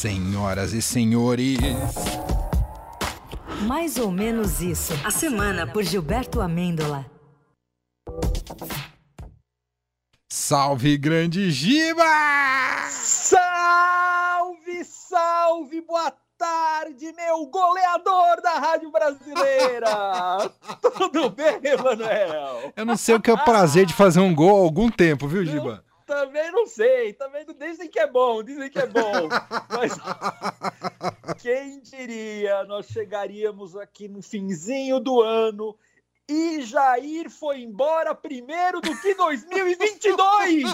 Senhoras e senhores. Mais ou menos isso. A semana por Gilberto Amêndola. Salve, grande Giba! Salve, salve, boa tarde, meu goleador da Rádio Brasileira! Tudo bem, Emanuel? Eu não sei o que é o prazer de fazer um gol há algum tempo, viu, Giba? Também não sei, também dizem que é bom, dizem que é bom. Mas quem diria, nós chegaríamos aqui no finzinho do ano e Jair foi embora primeiro do que 2022.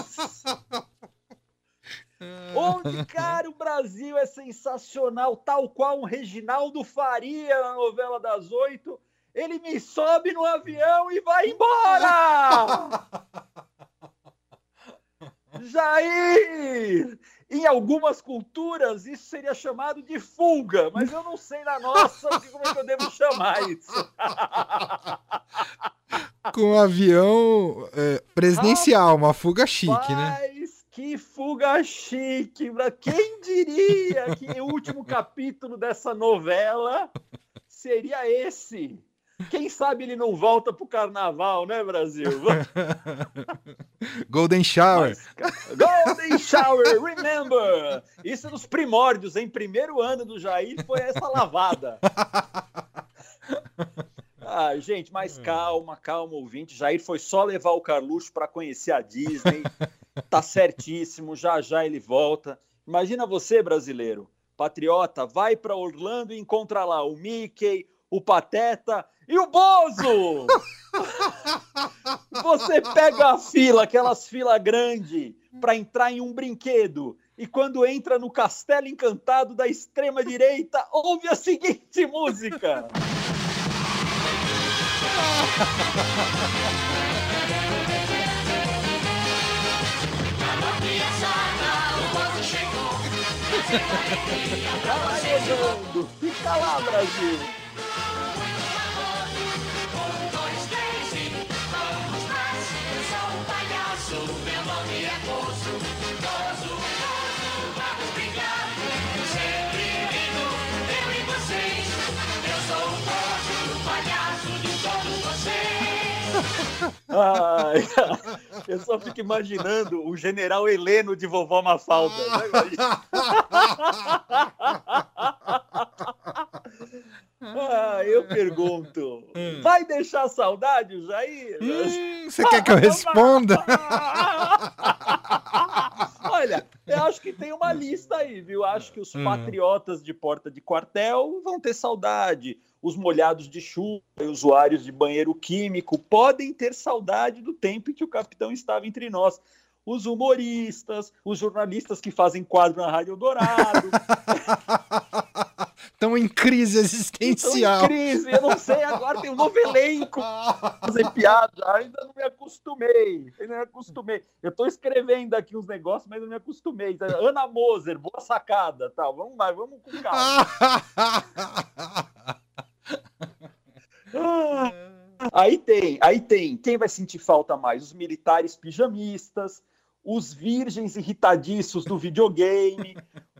Onde, cara, o Brasil é sensacional, tal qual um Reginaldo Faria na novela das oito. Ele me sobe no avião e vai embora! Jair! Em algumas culturas isso seria chamado de fuga, mas eu não sei na nossa como é que eu devo chamar isso. Com um avião é, presidencial, uma fuga chique, Rapaz, né? Que fuga chique! Quem diria que o último capítulo dessa novela seria esse? Quem sabe ele não volta pro carnaval, né, Brasil? Golden Shower. Mas, Golden Shower, remember! Isso é dos primórdios, em primeiro ano do Jair foi essa lavada. Ah, gente, mas calma, calma, ouvinte. Jair foi só levar o Carluxo para conhecer a Disney. Tá certíssimo, já já ele volta. Imagina você, brasileiro, patriota, vai para Orlando e encontra lá o Mickey, o Pateta e o Bozo! Você pega a fila, aquelas filas grandes, para entrar em um brinquedo. E quando entra no castelo encantado da extrema direita, ouve a seguinte música. Fica lá, Brasil! Ai, eu só fico imaginando o general Heleno de vovó Mafalda. Né? Ah, eu pergunto, vai deixar saudade, Jair? Hum, você quer que eu responda? Olha, eu acho que tem uma lista aí, viu? Acho que os patriotas de porta de quartel vão ter saudade. Os molhados de chuva e usuários de banheiro químico podem ter saudade do tempo em que o capitão estava entre nós. Os humoristas, os jornalistas que fazem quadro na Rádio Dourado. Estão em crise existencial. Estão em crise, eu não sei, agora tem um novo elenco. Fazer piada, ainda não me acostumei. Ainda não me acostumei. Eu estou escrevendo aqui uns negócios, mas não me acostumei. Ana Moser, boa sacada, tal. Vamos lá, vamos com calma. Aí tem, aí tem. Quem vai sentir falta mais? Os militares pijamistas, os virgens irritadiços do videogame,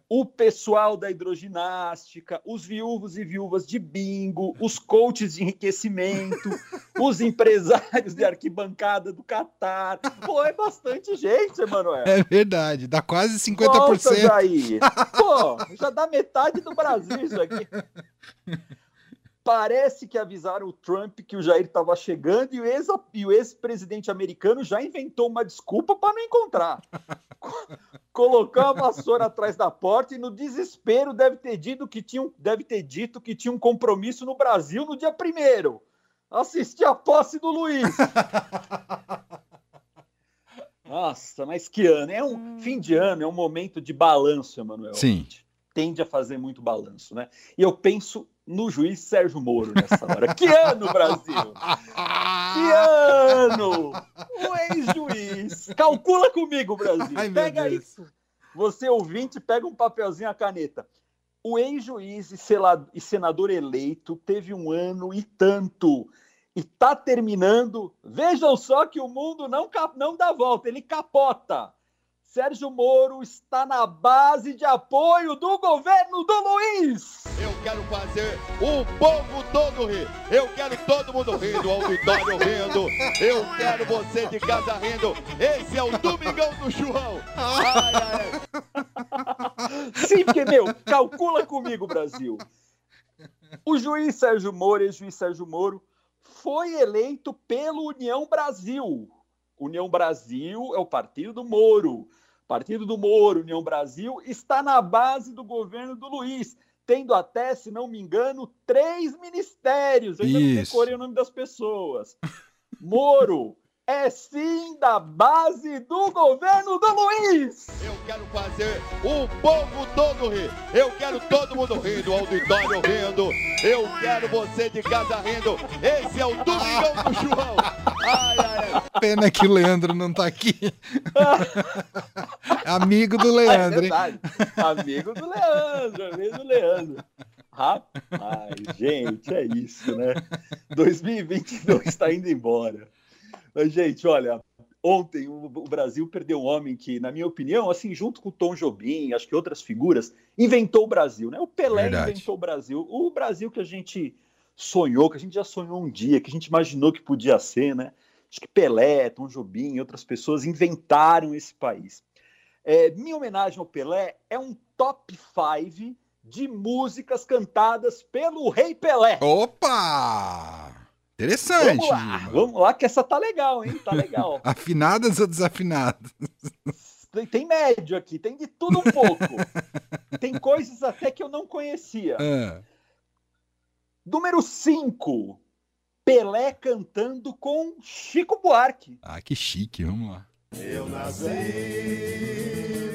o pessoal da hidroginástica, os viúvos e viúvas de bingo, os coaches de enriquecimento, os empresários de arquibancada do Catar. Pô, é bastante gente, Emanuel. É verdade, dá quase 50%. Volta, Jair. Pô, já dá metade do Brasil isso aqui. Parece que avisaram o Trump que o Jair estava chegando e o ex-presidente americano já inventou uma desculpa para não encontrar. Colocou a vassoura atrás da porta e no desespero deve ter dito que tinha um, deve ter dito que tinha um compromisso no Brasil no dia primeiro. Assistir a posse do Luiz. Nossa, mas que ano? É um fim de ano, é um momento de balanço, Emanuel. Sim. Tende a fazer muito balanço, né? E eu penso no juiz Sérgio Moro nessa hora. Que ano, Brasil! Que ano! O ex-juiz. Calcula comigo, Brasil. Ai, pega isso. Você, ouvinte, pega um papelzinho, a caneta. O ex-juiz e senador eleito teve um ano e tanto. E tá terminando. Vejam só que o mundo não, não dá volta, ele capota. Sérgio Moro está na base de apoio do governo do Luiz. Eu quero fazer o povo todo rir. Eu quero todo mundo rindo, o auditório rindo. Eu quero você de casa rindo. Esse é o Domingão do Churrão. Ai, ai. Sim, porque, meu, calcula comigo, Brasil. O juiz Sérgio Moro, ex-juiz Sérgio Moro, foi eleito pelo União Brasil. União Brasil é o partido do Moro. Partido do Moro, União Brasil, está na base do governo do Luiz, tendo até, se não me engano, três ministérios. Eu ainda não decorei o nome das pessoas. Moro é sim da base do governo do Luiz. Eu quero fazer o povo todo rir. Eu quero todo mundo rindo, o auditório rindo. Eu quero você de casa rindo. Esse é o Domingão do Churrão. Ai, ai, ai. Pena que o Leandro não tá aqui. amigo do Leandro, é hein? Amigo do Leandro, amigo do Leandro. Rapaz, gente, é isso, né? 2022 está indo embora. Mas, gente, olha, ontem o, Brasil perdeu um homem que, na minha opinião, assim, junto com o Tom Jobim, acho que outras figuras, inventou o Brasil, né? O Pelé Verdade. inventou o Brasil. O Brasil que a gente sonhou, que a gente já sonhou um dia, que a gente imaginou que podia ser, né? Acho que Pelé, Tom Jobim e outras pessoas inventaram esse país. É, minha homenagem ao Pelé é um top 5 de músicas cantadas pelo Rei Pelé. Opa! Interessante. Vamos lá, vamos lá, que essa tá legal, hein? Tá legal. Afinadas ou desafinadas? Tem, tem, médio aqui, tem de tudo um pouco. tem coisas até que eu não conhecia. É. Número 5. Pelé cantando com Chico Buarque. Ah, que chique, vamos lá. Eu nasci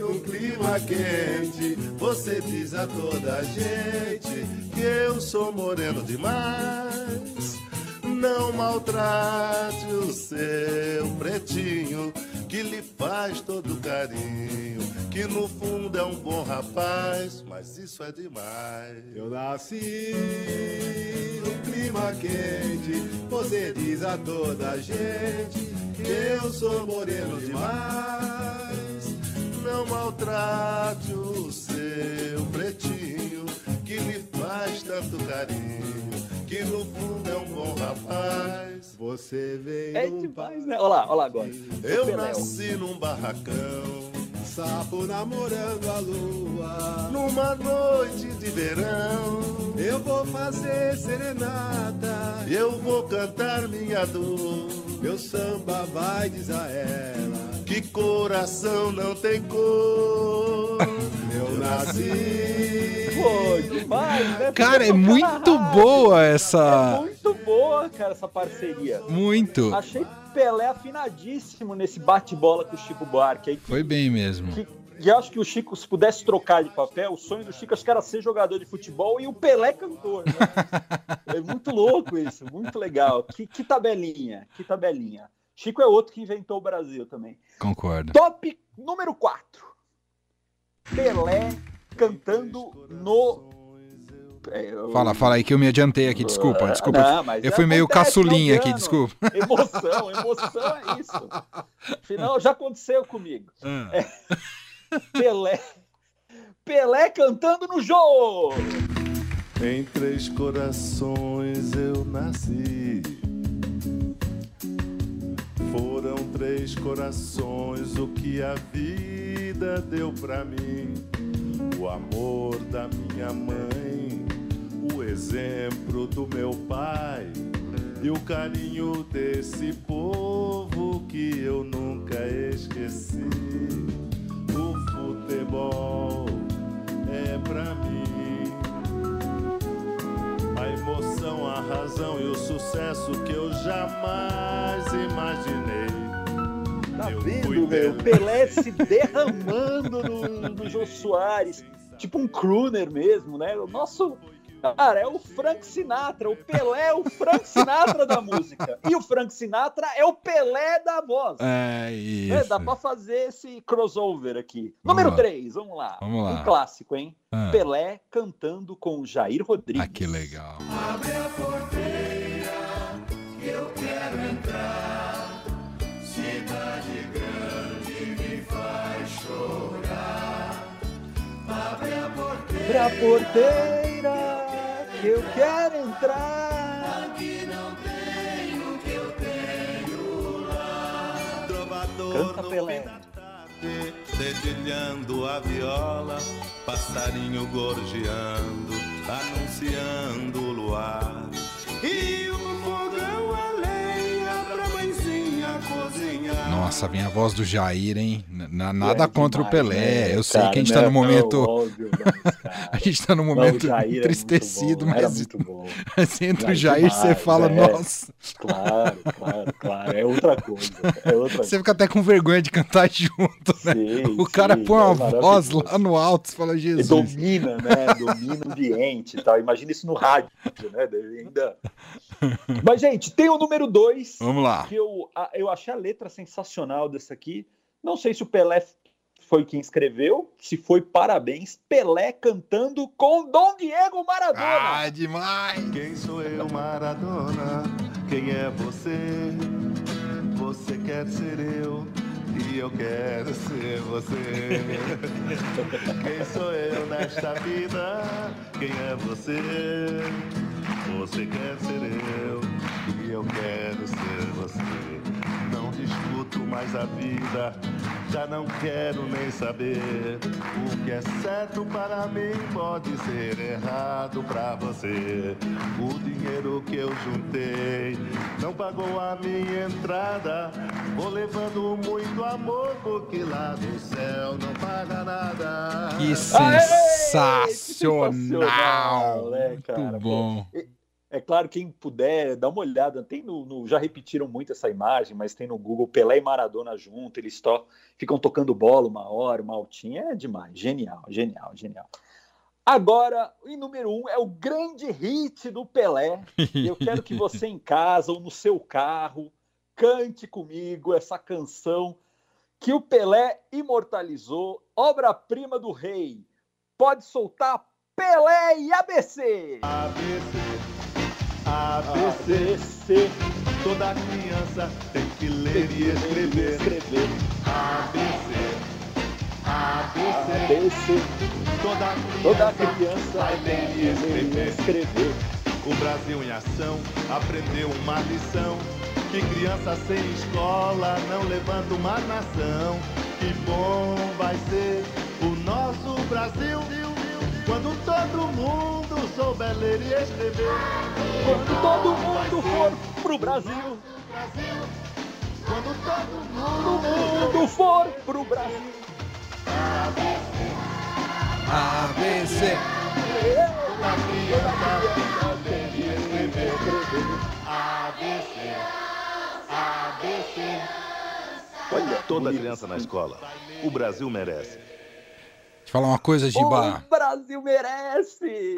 num clima quente, você diz a toda a gente que eu sou moreno demais. Não maltrate o seu pretinho, que lhe faz todo carinho, que no fundo é um bom rapaz, mas isso é demais. Eu nasci no clima quente, você diz a toda gente que eu sou moreno demais. Não maltrate o seu pretinho, que lhe faz tanto carinho que no fundo é um bom rapaz. Você veio. É demais, né? Olha lá, olha lá agora. Eu nasci num barracão. Sapo namorando a lua. Numa noite de verão. Eu vou fazer serenata. Eu vou cantar minha dor. Meu samba vai, diz a ela. Que coração não tem cor. Nasci Pô, demais, né? Cara, é muito boa essa. É muito boa, cara, essa parceria. Muito. Achei Pelé afinadíssimo nesse bate-bola com o Chico Buarque. Aí, Foi bem mesmo. Que, e acho que o Chico, se pudesse trocar de papel, o sonho do Chico acho que era ser jogador de futebol e o Pelé cantor. Né? é muito louco isso, muito legal. Que, que tabelinha, que tabelinha. Chico é outro que inventou o Brasil também. Concordo. Top número 4. Pelé cantando no. É, eu... Fala, fala aí que eu me adiantei aqui, desculpa, desculpa. Não, eu fui meio caçulinha aqui, desculpa. Emoção, emoção é isso. Afinal, já aconteceu comigo. Hum. É... Pelé. Pelé cantando no jogo. Em três corações eu nasci. Foram três corações o que a vida deu pra mim. O amor da minha mãe, o exemplo do meu pai e o carinho desse povo que eu nunca esqueci. O futebol é pra mim. A emoção, a razão e o sucesso que eu jamais imaginei Tá vendo, meu? Pelé se derramando no, no Jô Soares. Tipo um crooner mesmo, né? O nosso. Cara, é o Frank Sinatra. O Pelé é o Frank Sinatra da música. E o Frank Sinatra é o Pelé da voz. É isso. É, dá pra fazer esse crossover aqui. Vamos Número 3, vamos lá. Vamos lá. Um clássico, hein? Ah. Pelé cantando com Jair Rodrigues. Ah, que legal. Abre a porteira, Abre a porteira que eu quero entrar. Aqui não tenho que eu tenho lá. Trovador Canta Pelé. Dedilhando a viola, passarinho gorjeando, anunciando o luar. Nossa, vem a voz do Jair, hein? nada é contra demais, o Pelé. Né? Eu sei cara, que a gente tá no momento. Óbvio, a gente tá no momento não, entristecido, mas. Bom. Assim, entre o Jair demais, você fala, é. nossa. Claro, claro, claro. É outra coisa. É outra você fica até com vergonha de cantar junto, né? Sim, o cara sim, põe uma é voz lá no alto e fala, Jesus. E domina, né? Domina o ambiente e tal. Imagina isso no rádio, né? Ainda. Mas, gente, tem o número 2. Vamos lá. Que eu, eu achei a letra sensacional dessa aqui. Não sei se o Pelé foi quem escreveu. Se foi, parabéns. Pelé cantando com Dom Diego Maradona. Ah, demais! Quem sou eu, Maradona? Quem é você? Você quer ser eu? E eu quero ser você. Quem sou eu nesta vida? Quem é você? Você quer ser eu? E eu quero ser você discuto mais a vida, já não quero nem saber. O que é certo para mim pode ser errado para você. O dinheiro que eu juntei não pagou a minha entrada. Vou levando muito amor, porque lá no céu não paga nada. Que sensacional! Aê, que sensacional né, cara? Muito bom. Pô, é claro, quem puder, dá uma olhada. Tem no, no, já repetiram muito essa imagem, mas tem no Google Pelé e Maradona junto. Eles to, ficam tocando bola uma hora, uma altinha. É demais. Genial, genial, genial. Agora, em número um, é o grande hit do Pelé. Eu quero que você em casa ou no seu carro cante comigo essa canção que o Pelé imortalizou, obra-prima do rei. Pode soltar Pelé e ABC. ABC. ABC. Toda criança tem que ler e escrever. escrever. ABC. ABC. ABC. Toda criança, Toda criança vai ler e escrever. escrever. O Brasil em ação aprendeu uma lição. Que criança sem escola não levanta uma nação. Que bom vai ser o nosso Brasil. Quando todo mundo souber ler e escrever. Quando todo mundo for pro Brasil. Quando todo mundo for pro Brasil. ABC. A criança ler e escrever. ABC. ABC. Olha, toda criança na escola. O Brasil merece falar uma coisa, Giba. O Brasil merece!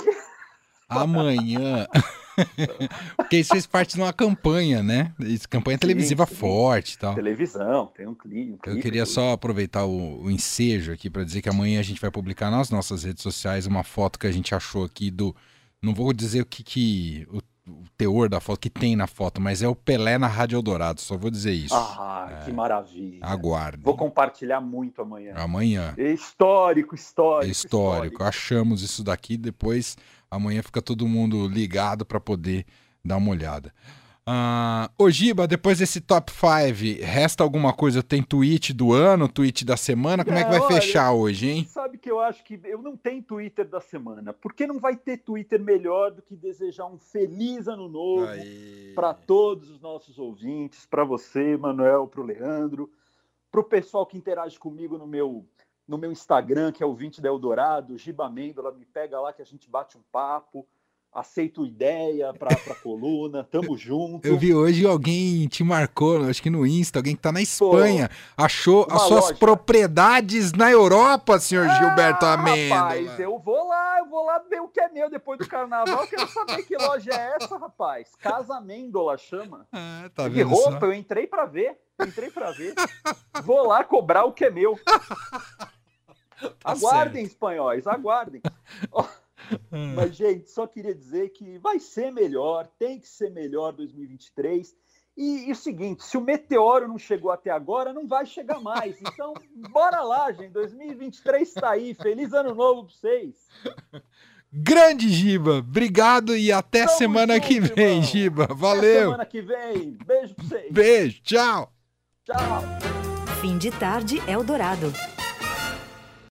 Amanhã. Porque isso fez parte de uma campanha, né? Isso, campanha sim, televisiva sim. forte e tal. Televisão, tem um clipe. Um Eu queria só aproveitar o, o ensejo aqui para dizer que amanhã a gente vai publicar nas nossas redes sociais uma foto que a gente achou aqui do. Não vou dizer o que, que o o teor da foto que tem na foto, mas é o Pelé na Rádio Eldorado, só vou dizer isso. Ah, é. que maravilha. Aguarde. Vou compartilhar muito amanhã. Amanhã. É histórico, histórico, histórico. Histórico. Achamos isso daqui, depois amanhã fica todo mundo ligado para poder dar uma olhada. Uh, Ogiba, depois desse top 5, resta alguma coisa? Tem tweet do ano, tweet da semana? Como é, é que vai olha, fechar hoje, hein? Sabe que eu acho que eu não tenho Twitter da semana. Porque não vai ter Twitter melhor do que desejar um feliz ano novo para todos os nossos ouvintes, para você, Manuel, para o Leandro, para o pessoal que interage comigo no meu no meu Instagram, que é o 20 da Eldorado, Giba Mendola, me pega lá que a gente bate um papo aceito ideia para a coluna, tamo junto. Eu vi hoje alguém te marcou, acho que no Insta, alguém que tá na Espanha, Pô, achou as suas loja. propriedades na Europa, senhor ah, Gilberto Amêndola. Rapaz, eu vou lá, eu vou lá ver o que é meu depois do carnaval, quero saber que loja é essa, rapaz. Casa Amêndola chama. Ah, tá que roupa, só? eu entrei para ver, entrei para ver. vou lá cobrar o que é meu. Tá aguardem, certo. espanhóis, aguardem. Mas, gente, só queria dizer que vai ser melhor, tem que ser melhor 2023. E, e, o seguinte, se o meteoro não chegou até agora, não vai chegar mais. Então, bora lá, gente. 2023 está aí. Feliz ano novo para vocês. Grande Giba, obrigado e até Tamo semana junto, que vem, irmão. Giba. Valeu. Até semana que vem. Beijo para vocês. Beijo, tchau. Tchau. Fim de tarde Eldorado.